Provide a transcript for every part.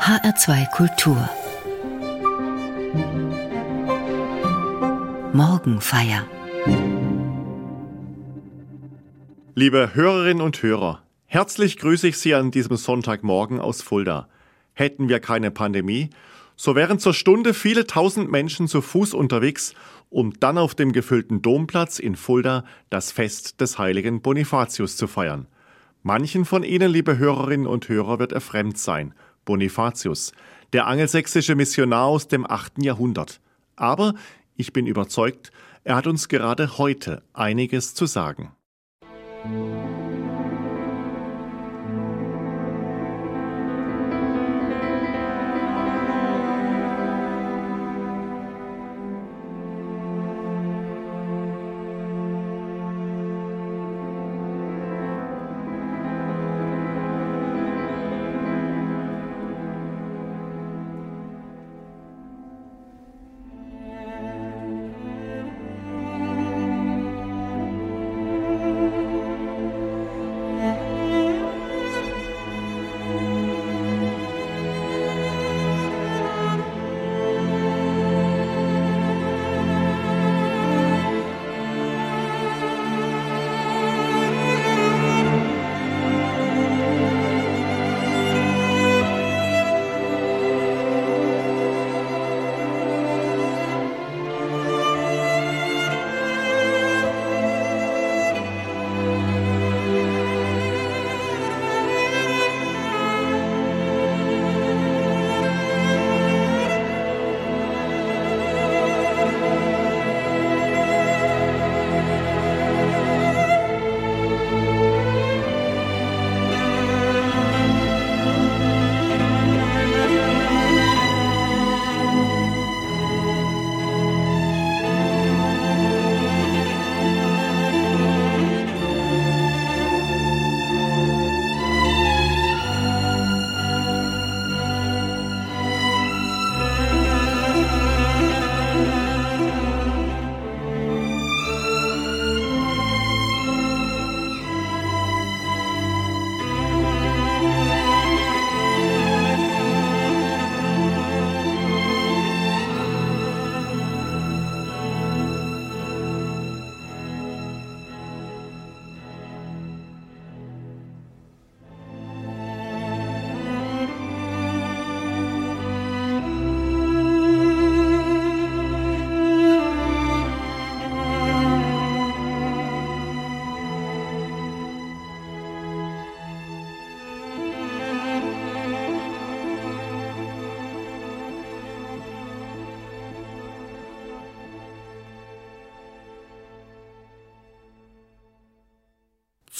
HR2 Kultur Morgenfeier Liebe Hörerinnen und Hörer, herzlich grüße ich Sie an diesem Sonntagmorgen aus Fulda. Hätten wir keine Pandemie, so wären zur Stunde viele tausend Menschen zu Fuß unterwegs, um dann auf dem gefüllten Domplatz in Fulda das Fest des heiligen Bonifatius zu feiern. Manchen von Ihnen, liebe Hörerinnen und Hörer, wird er fremd sein. Bonifatius, der angelsächsische Missionar aus dem 8. Jahrhundert. Aber ich bin überzeugt, er hat uns gerade heute einiges zu sagen.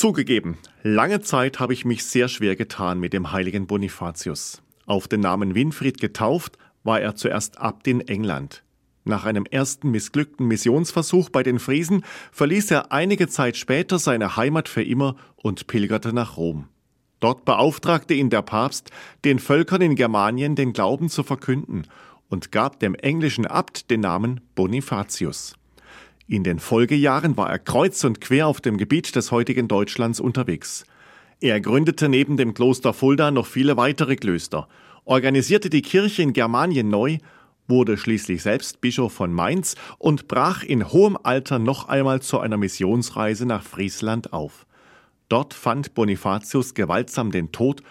Zugegeben, lange Zeit habe ich mich sehr schwer getan mit dem heiligen Bonifatius. Auf den Namen Winfried getauft war er zuerst Abt in England. Nach einem ersten missglückten Missionsversuch bei den Friesen verließ er einige Zeit später seine Heimat für immer und pilgerte nach Rom. Dort beauftragte ihn der Papst, den Völkern in Germanien den Glauben zu verkünden und gab dem englischen Abt den Namen Bonifatius. In den Folgejahren war er kreuz und quer auf dem Gebiet des heutigen Deutschlands unterwegs. Er gründete neben dem Kloster Fulda noch viele weitere Klöster, organisierte die Kirche in Germanien neu, wurde schließlich selbst Bischof von Mainz und brach in hohem Alter noch einmal zu einer Missionsreise nach Friesland auf. Dort fand Bonifatius gewaltsam den Tod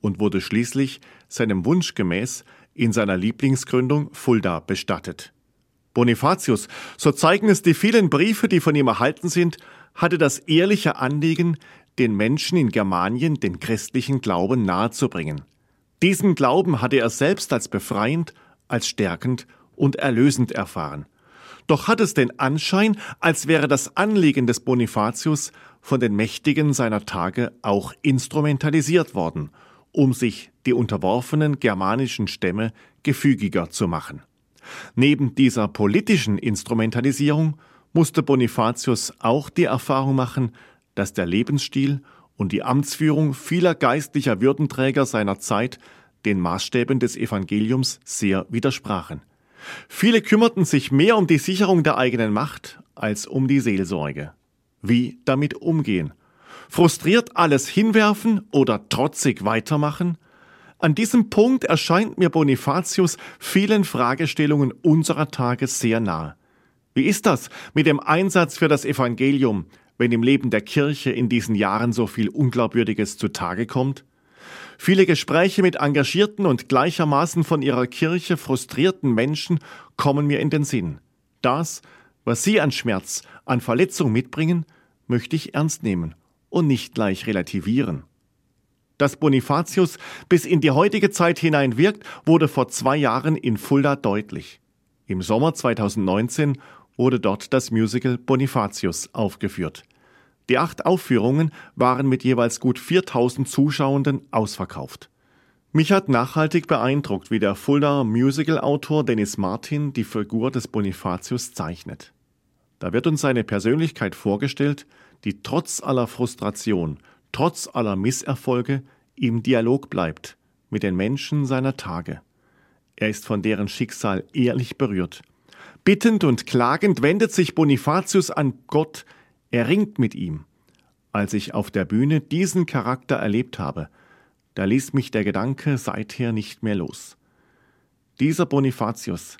und wurde schließlich seinem Wunsch gemäß in seiner Lieblingsgründung Fulda bestattet. Bonifatius, so zeigen es die vielen Briefe, die von ihm erhalten sind, hatte das ehrliche Anliegen, den Menschen in Germanien den christlichen Glauben nahezubringen. Diesen Glauben hatte er selbst als befreiend, als stärkend und erlösend erfahren. Doch hat es den Anschein, als wäre das Anliegen des Bonifatius von den Mächtigen seiner Tage auch instrumentalisiert worden, um sich die unterworfenen germanischen Stämme gefügiger zu machen. Neben dieser politischen Instrumentalisierung musste Bonifatius auch die Erfahrung machen, dass der Lebensstil und die Amtsführung vieler geistlicher Würdenträger seiner Zeit den Maßstäben des Evangeliums sehr widersprachen. Viele kümmerten sich mehr um die Sicherung der eigenen Macht als um die Seelsorge. Wie damit umgehen? Frustriert alles hinwerfen oder trotzig weitermachen? An diesem Punkt erscheint mir Bonifatius vielen Fragestellungen unserer Tage sehr nahe. Wie ist das mit dem Einsatz für das Evangelium, wenn im Leben der Kirche in diesen Jahren so viel Unglaubwürdiges zutage kommt? Viele Gespräche mit engagierten und gleichermaßen von ihrer Kirche frustrierten Menschen kommen mir in den Sinn. Das, was sie an Schmerz, an Verletzung mitbringen, möchte ich ernst nehmen und nicht gleich relativieren. Dass Bonifatius bis in die heutige Zeit hinein wirkt, wurde vor zwei Jahren in Fulda deutlich. Im Sommer 2019 wurde dort das Musical Bonifatius aufgeführt. Die acht Aufführungen waren mit jeweils gut 4000 Zuschauenden ausverkauft. Mich hat nachhaltig beeindruckt, wie der Fulda Musical-Autor Dennis Martin die Figur des Bonifatius zeichnet. Da wird uns seine Persönlichkeit vorgestellt, die trotz aller Frustration trotz aller Misserfolge im Dialog bleibt mit den Menschen seiner Tage. Er ist von deren Schicksal ehrlich berührt. Bittend und klagend wendet sich Bonifatius an Gott, er ringt mit ihm. Als ich auf der Bühne diesen Charakter erlebt habe, da ließ mich der Gedanke seither nicht mehr los. Dieser Bonifatius,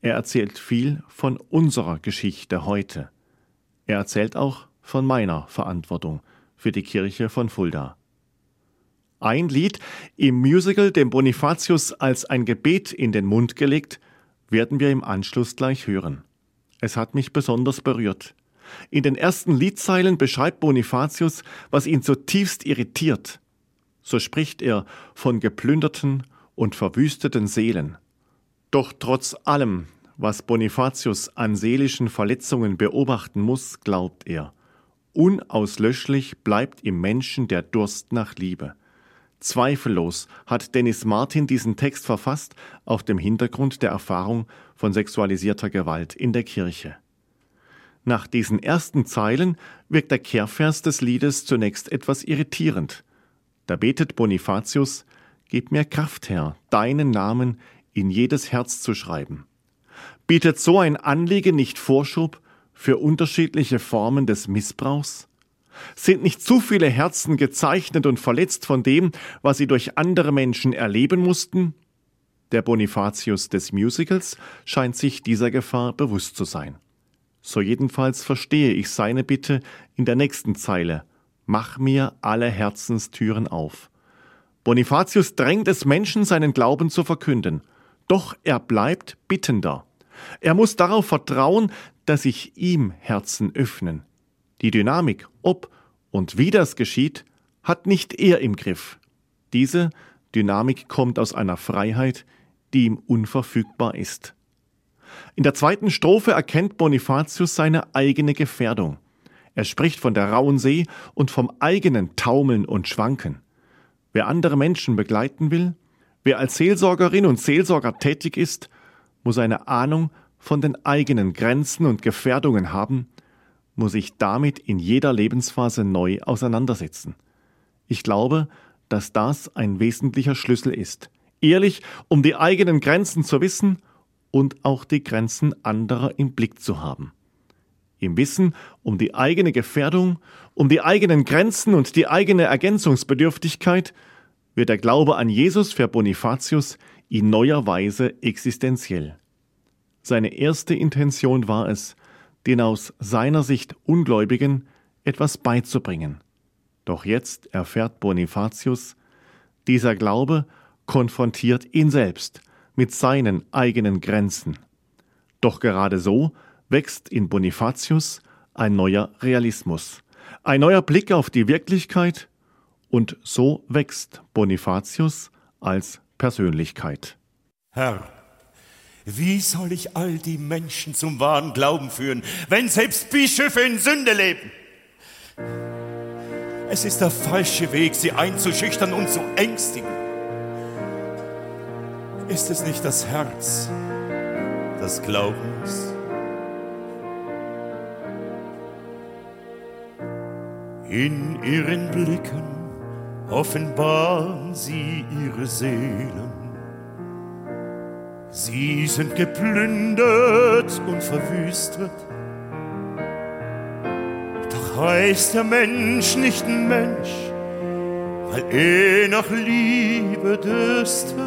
er erzählt viel von unserer Geschichte heute. Er erzählt auch von meiner Verantwortung für die Kirche von Fulda. Ein Lied im Musical, dem Bonifatius als ein Gebet in den Mund gelegt, werden wir im Anschluss gleich hören. Es hat mich besonders berührt. In den ersten Liedzeilen beschreibt Bonifatius, was ihn zutiefst irritiert. So spricht er von geplünderten und verwüsteten Seelen. Doch trotz allem, was Bonifatius an seelischen Verletzungen beobachten muss, glaubt er, Unauslöschlich bleibt im Menschen der Durst nach Liebe. Zweifellos hat Dennis Martin diesen Text verfasst auf dem Hintergrund der Erfahrung von sexualisierter Gewalt in der Kirche. Nach diesen ersten Zeilen wirkt der Kehrvers des Liedes zunächst etwas irritierend. Da betet Bonifatius, Gib mir Kraft, Herr, deinen Namen in jedes Herz zu schreiben. Bietet so ein Anliegen nicht Vorschub für unterschiedliche Formen des Missbrauchs? Sind nicht zu viele Herzen gezeichnet und verletzt von dem, was sie durch andere Menschen erleben mussten? Der Bonifatius des Musicals scheint sich dieser Gefahr bewusst zu sein. So jedenfalls verstehe ich seine Bitte in der nächsten Zeile. Mach mir alle Herzenstüren auf. Bonifatius drängt es Menschen, seinen Glauben zu verkünden. Doch er bleibt bittender. Er muss darauf vertrauen, dass sich ihm Herzen öffnen. Die Dynamik, ob und wie das geschieht, hat nicht er im Griff. Diese Dynamik kommt aus einer Freiheit, die ihm unverfügbar ist. In der zweiten Strophe erkennt Bonifatius seine eigene Gefährdung. Er spricht von der rauen See und vom eigenen Taumeln und Schwanken. Wer andere Menschen begleiten will, wer als Seelsorgerin und Seelsorger tätig ist, muss eine Ahnung von den eigenen Grenzen und Gefährdungen haben, muss ich damit in jeder Lebensphase neu auseinandersetzen. Ich glaube, dass das ein wesentlicher Schlüssel ist. Ehrlich, um die eigenen Grenzen zu wissen und auch die Grenzen anderer im Blick zu haben. Im Wissen um die eigene Gefährdung, um die eigenen Grenzen und die eigene Ergänzungsbedürftigkeit wird der Glaube an Jesus für Bonifatius in neuer Weise existenziell. Seine erste Intention war es, den aus seiner Sicht Ungläubigen etwas beizubringen. Doch jetzt erfährt Bonifatius, dieser Glaube konfrontiert ihn selbst mit seinen eigenen Grenzen. Doch gerade so wächst in Bonifatius ein neuer Realismus, ein neuer Blick auf die Wirklichkeit und so wächst Bonifatius als Persönlichkeit. Herr, wie soll ich all die Menschen zum wahren Glauben führen, wenn selbst Bischöfe in Sünde leben? Es ist der falsche Weg, sie einzuschüchtern und zu ängstigen. Ist es nicht das Herz des Glaubens? In ihren Blicken offenbaren sie ihre Seelen Sie sind geplündert und verwüstet. Doch heißt der Mensch nicht Mensch, weil er nach Liebe dürstet.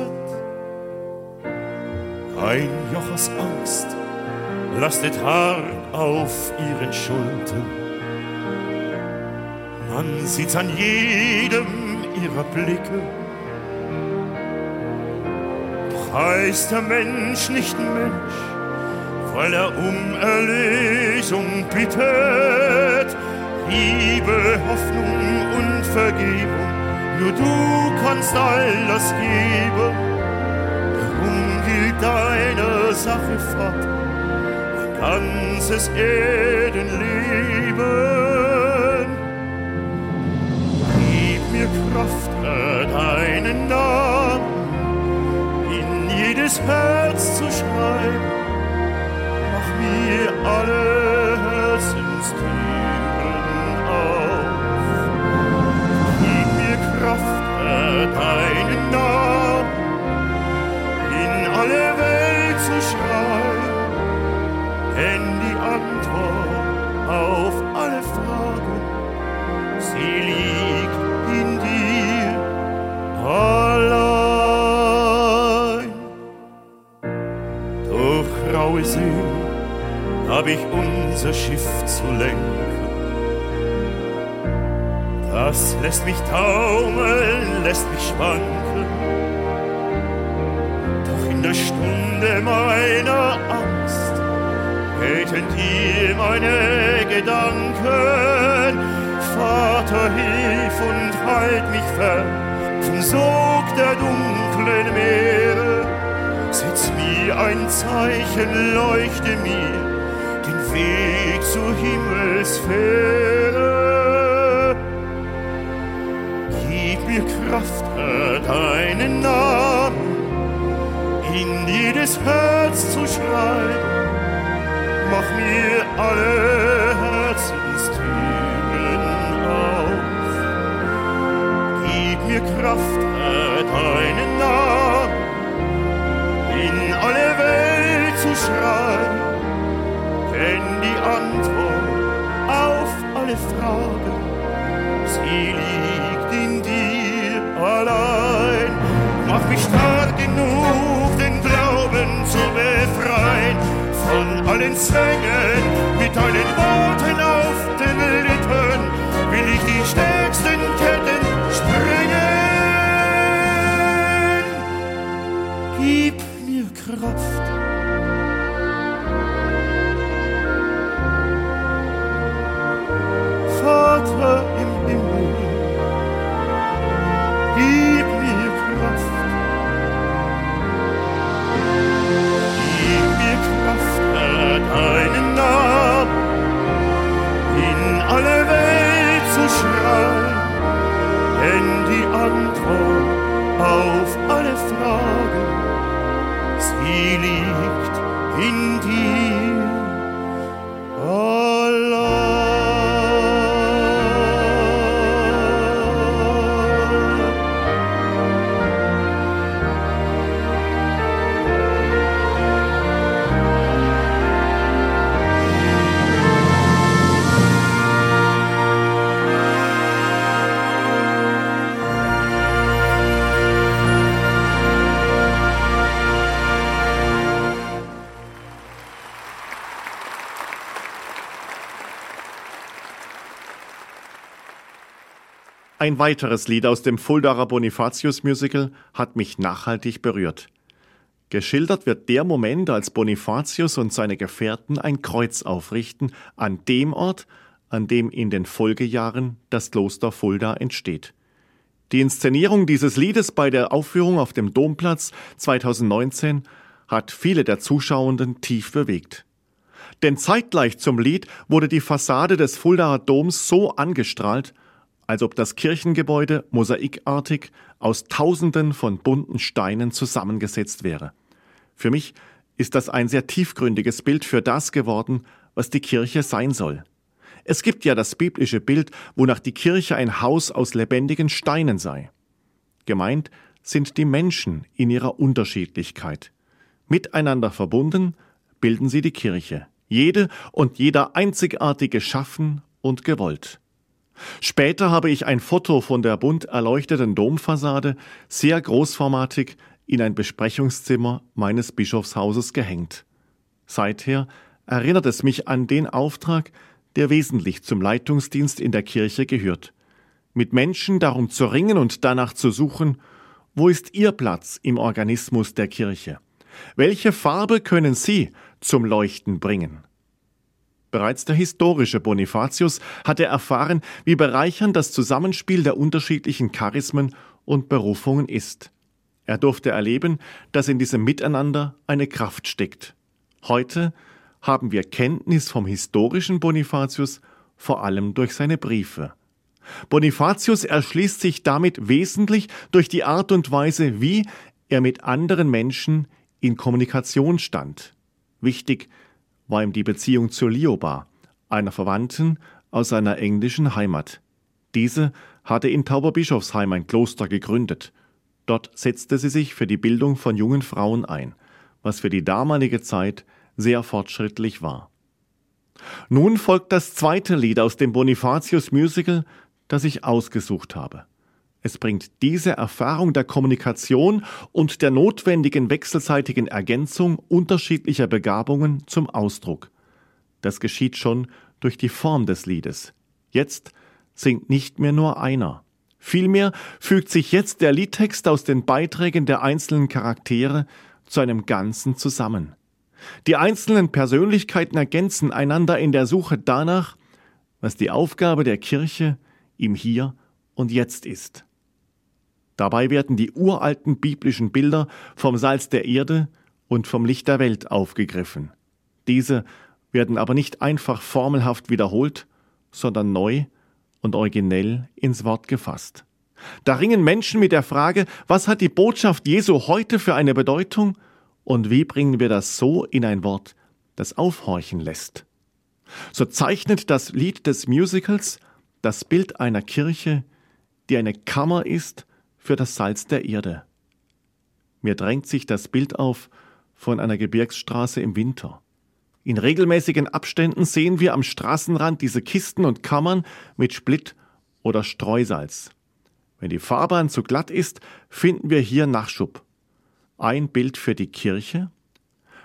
Ein Joch aus Angst lastet hart auf ihren Schultern. Man sieht's an jedem ihrer Blicke. Heißt der Mensch nicht Mensch, weil er um Erlösung bittet. Liebe, Hoffnung und Vergebung, nur du kannst all das geben. Darum gilt deine Sache, Vater, ein ganzes Erdenleben. Gib mir Kraft, deinen Namen jedes Herz zu schreiben. Mach mir alle Herzenstüren auf. Gib mir Kraft, Herr, deinen Namen in alle Welt zu schreiben. Denn die Antwort auf alle Fragen, sie liegt hab ich unser Schiff zu lenken. Das lässt mich taumeln, lässt mich schwanken. Doch in der Stunde meiner Angst gelten dir meine Gedanken. Vater, hilf und halt mich fern vom Sog der dunklen Meere. Setz mir ein Zeichen, leuchte mir Weg zur Himmelsfähre. Gib mir Kraft, Herr, deinen Namen in jedes Herz zu schreiben. Mach mir alle Herzenstüren auf. Gib mir Kraft, alle Fragen, sie liegt in dir allein. Mach mich stark genug, den Glauben zu befreien von allen Zwängen. Mit deinen Worten auf den Lippen will ich die stärksten Ketten sprengen. Gib mir Kraft. Ein weiteres Lied aus dem Fuldaer Bonifatius Musical hat mich nachhaltig berührt. Geschildert wird der Moment, als Bonifatius und seine Gefährten ein Kreuz aufrichten an dem Ort, an dem in den Folgejahren das Kloster Fulda entsteht. Die Inszenierung dieses Liedes bei der Aufführung auf dem Domplatz 2019 hat viele der Zuschauenden tief bewegt. Denn zeitgleich zum Lied wurde die Fassade des Fuldaer Doms so angestrahlt, als ob das Kirchengebäude mosaikartig aus Tausenden von bunten Steinen zusammengesetzt wäre. Für mich ist das ein sehr tiefgründiges Bild für das geworden, was die Kirche sein soll. Es gibt ja das biblische Bild, wonach die Kirche ein Haus aus lebendigen Steinen sei. Gemeint sind die Menschen in ihrer Unterschiedlichkeit. Miteinander verbunden bilden sie die Kirche, jede und jeder einzigartig geschaffen und gewollt. Später habe ich ein Foto von der bunt erleuchteten Domfassade sehr großformatig in ein Besprechungszimmer meines Bischofshauses gehängt. Seither erinnert es mich an den Auftrag, der wesentlich zum Leitungsdienst in der Kirche gehört. Mit Menschen darum zu ringen und danach zu suchen, wo ist ihr Platz im Organismus der Kirche? Welche Farbe können Sie zum Leuchten bringen? Bereits der historische Bonifatius hatte erfahren, wie bereichernd das Zusammenspiel der unterschiedlichen Charismen und Berufungen ist. Er durfte erleben, dass in diesem Miteinander eine Kraft steckt. Heute haben wir Kenntnis vom historischen Bonifatius, vor allem durch seine Briefe. Bonifatius erschließt sich damit wesentlich durch die Art und Weise, wie er mit anderen Menschen in Kommunikation stand. Wichtig war ihm die Beziehung zu Lioba, einer Verwandten aus seiner englischen Heimat. Diese hatte in Tauberbischofsheim ein Kloster gegründet. Dort setzte sie sich für die Bildung von jungen Frauen ein, was für die damalige Zeit sehr fortschrittlich war. Nun folgt das zweite Lied aus dem Bonifatius Musical, das ich ausgesucht habe. Es bringt diese Erfahrung der Kommunikation und der notwendigen wechselseitigen Ergänzung unterschiedlicher Begabungen zum Ausdruck. Das geschieht schon durch die Form des Liedes. Jetzt singt nicht mehr nur einer. Vielmehr fügt sich jetzt der Liedtext aus den Beiträgen der einzelnen Charaktere zu einem Ganzen zusammen. Die einzelnen Persönlichkeiten ergänzen einander in der Suche danach, was die Aufgabe der Kirche im Hier und Jetzt ist. Dabei werden die uralten biblischen Bilder vom Salz der Erde und vom Licht der Welt aufgegriffen. Diese werden aber nicht einfach formelhaft wiederholt, sondern neu und originell ins Wort gefasst. Da ringen Menschen mit der Frage, was hat die Botschaft Jesu heute für eine Bedeutung und wie bringen wir das so in ein Wort, das aufhorchen lässt? So zeichnet das Lied des Musicals das Bild einer Kirche, die eine Kammer ist für das Salz der Erde. Mir drängt sich das Bild auf von einer Gebirgsstraße im Winter. In regelmäßigen Abständen sehen wir am Straßenrand diese Kisten und Kammern mit Splitt oder Streusalz. Wenn die Fahrbahn zu glatt ist, finden wir hier Nachschub ein Bild für die Kirche,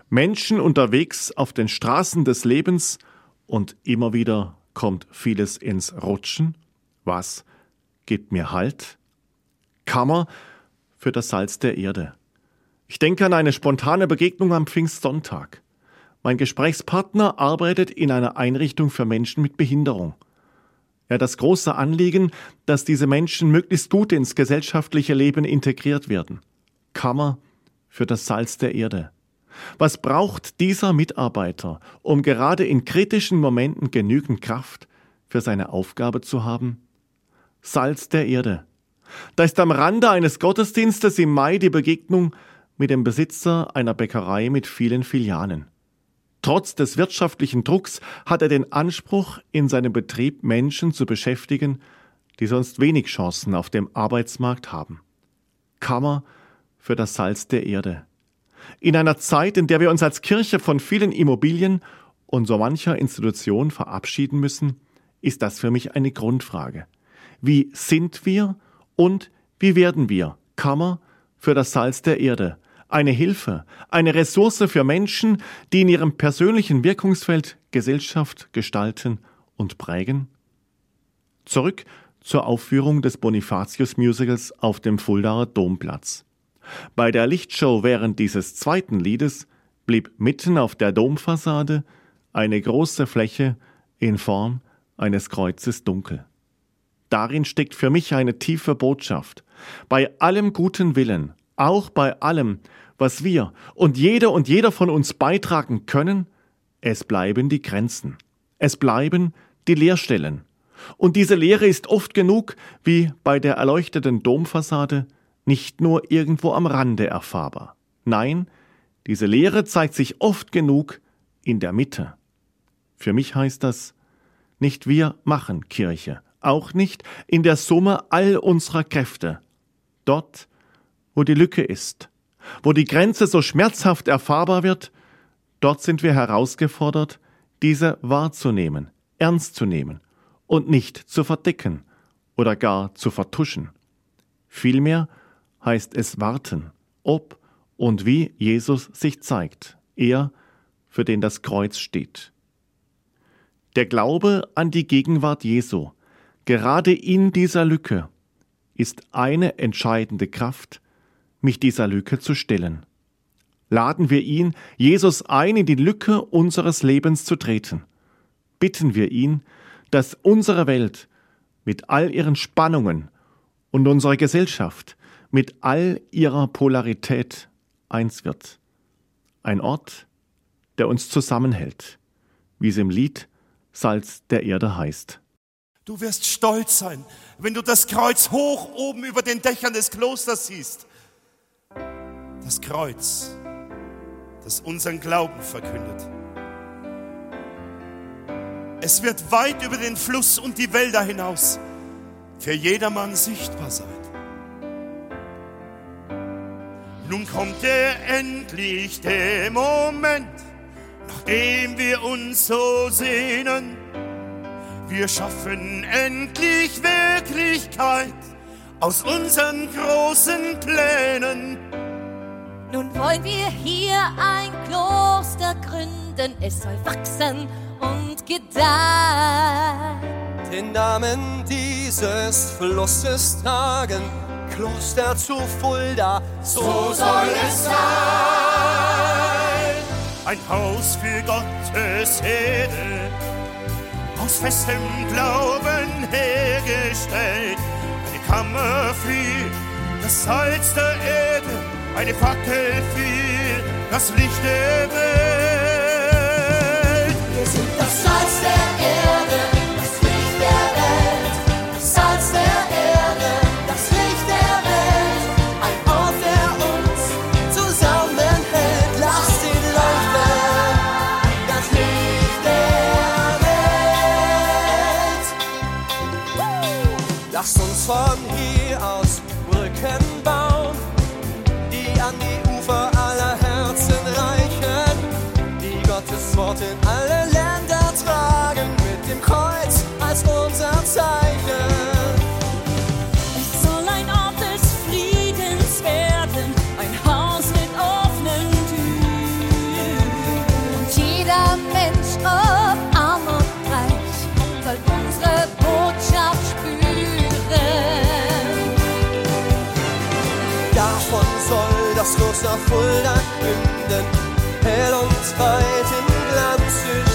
Menschen unterwegs auf den Straßen des Lebens und immer wieder kommt vieles ins Rutschen. Was gibt mir Halt? Kammer für das Salz der Erde. Ich denke an eine spontane Begegnung am Pfingstsonntag. Mein Gesprächspartner arbeitet in einer Einrichtung für Menschen mit Behinderung. Er hat das große Anliegen, dass diese Menschen möglichst gut ins gesellschaftliche Leben integriert werden. Kammer für das Salz der Erde. Was braucht dieser Mitarbeiter, um gerade in kritischen Momenten genügend Kraft für seine Aufgabe zu haben? Salz der Erde. Da ist am Rande eines Gottesdienstes im Mai die Begegnung mit dem Besitzer einer Bäckerei mit vielen Filialen. Trotz des wirtschaftlichen Drucks hat er den Anspruch, in seinem Betrieb Menschen zu beschäftigen, die sonst wenig Chancen auf dem Arbeitsmarkt haben. Kammer für das Salz der Erde. In einer Zeit, in der wir uns als Kirche von vielen Immobilien und so mancher Institution verabschieden müssen, ist das für mich eine Grundfrage. Wie sind wir und wie werden wir Kammer für das Salz der Erde, eine Hilfe, eine Ressource für Menschen, die in ihrem persönlichen Wirkungsfeld Gesellschaft gestalten und prägen? Zurück zur Aufführung des Bonifatius Musicals auf dem Fuldaer Domplatz. Bei der Lichtshow während dieses zweiten Liedes blieb mitten auf der Domfassade eine große Fläche in Form eines Kreuzes dunkel. Darin steckt für mich eine tiefe Botschaft. Bei allem guten Willen, auch bei allem, was wir und jeder und jeder von uns beitragen können, es bleiben die Grenzen. Es bleiben die Leerstellen. Und diese Leere ist oft genug, wie bei der erleuchteten Domfassade, nicht nur irgendwo am Rande erfahrbar. Nein, diese Lehre zeigt sich oft genug in der Mitte. Für mich heißt das, nicht wir machen Kirche, auch nicht in der Summe all unserer Kräfte. Dort, wo die Lücke ist, wo die Grenze so schmerzhaft erfahrbar wird, dort sind wir herausgefordert, diese wahrzunehmen, ernst zu nehmen und nicht zu verdecken oder gar zu vertuschen. Vielmehr heißt es warten, ob und wie Jesus sich zeigt, er, für den das Kreuz steht. Der Glaube an die Gegenwart Jesu, gerade in dieser Lücke, ist eine entscheidende Kraft, mich dieser Lücke zu stellen. Laden wir ihn, Jesus, ein, in die Lücke unseres Lebens zu treten. Bitten wir ihn, dass unsere Welt mit all ihren Spannungen und unsere Gesellschaft mit all ihrer Polarität eins wird. Ein Ort, der uns zusammenhält, wie es im Lied Salz der Erde heißt. Du wirst stolz sein, wenn du das Kreuz hoch oben über den Dächern des Klosters siehst. Das Kreuz, das unseren Glauben verkündet. Es wird weit über den Fluss und die Wälder hinaus für jedermann sichtbar sein. Nun kommt der endlich der Moment, nachdem wir uns so sehnen. Wir schaffen endlich Wirklichkeit aus unseren großen Plänen. Nun wollen wir hier ein Kloster gründen, es soll wachsen und gedeihen. Den Namen dieses Flusses tragen, Kloster zu Fulda, so soll es sein. Ein Haus für Gottes Erde, aus festem Glauben hergestellt. Eine Kammer für das Salz der Erde, eine Fackel für das Licht der Welt. Wir sind das Salz der Erde, Davon soll das Kloster Fulda künden, hell und weit im Glanz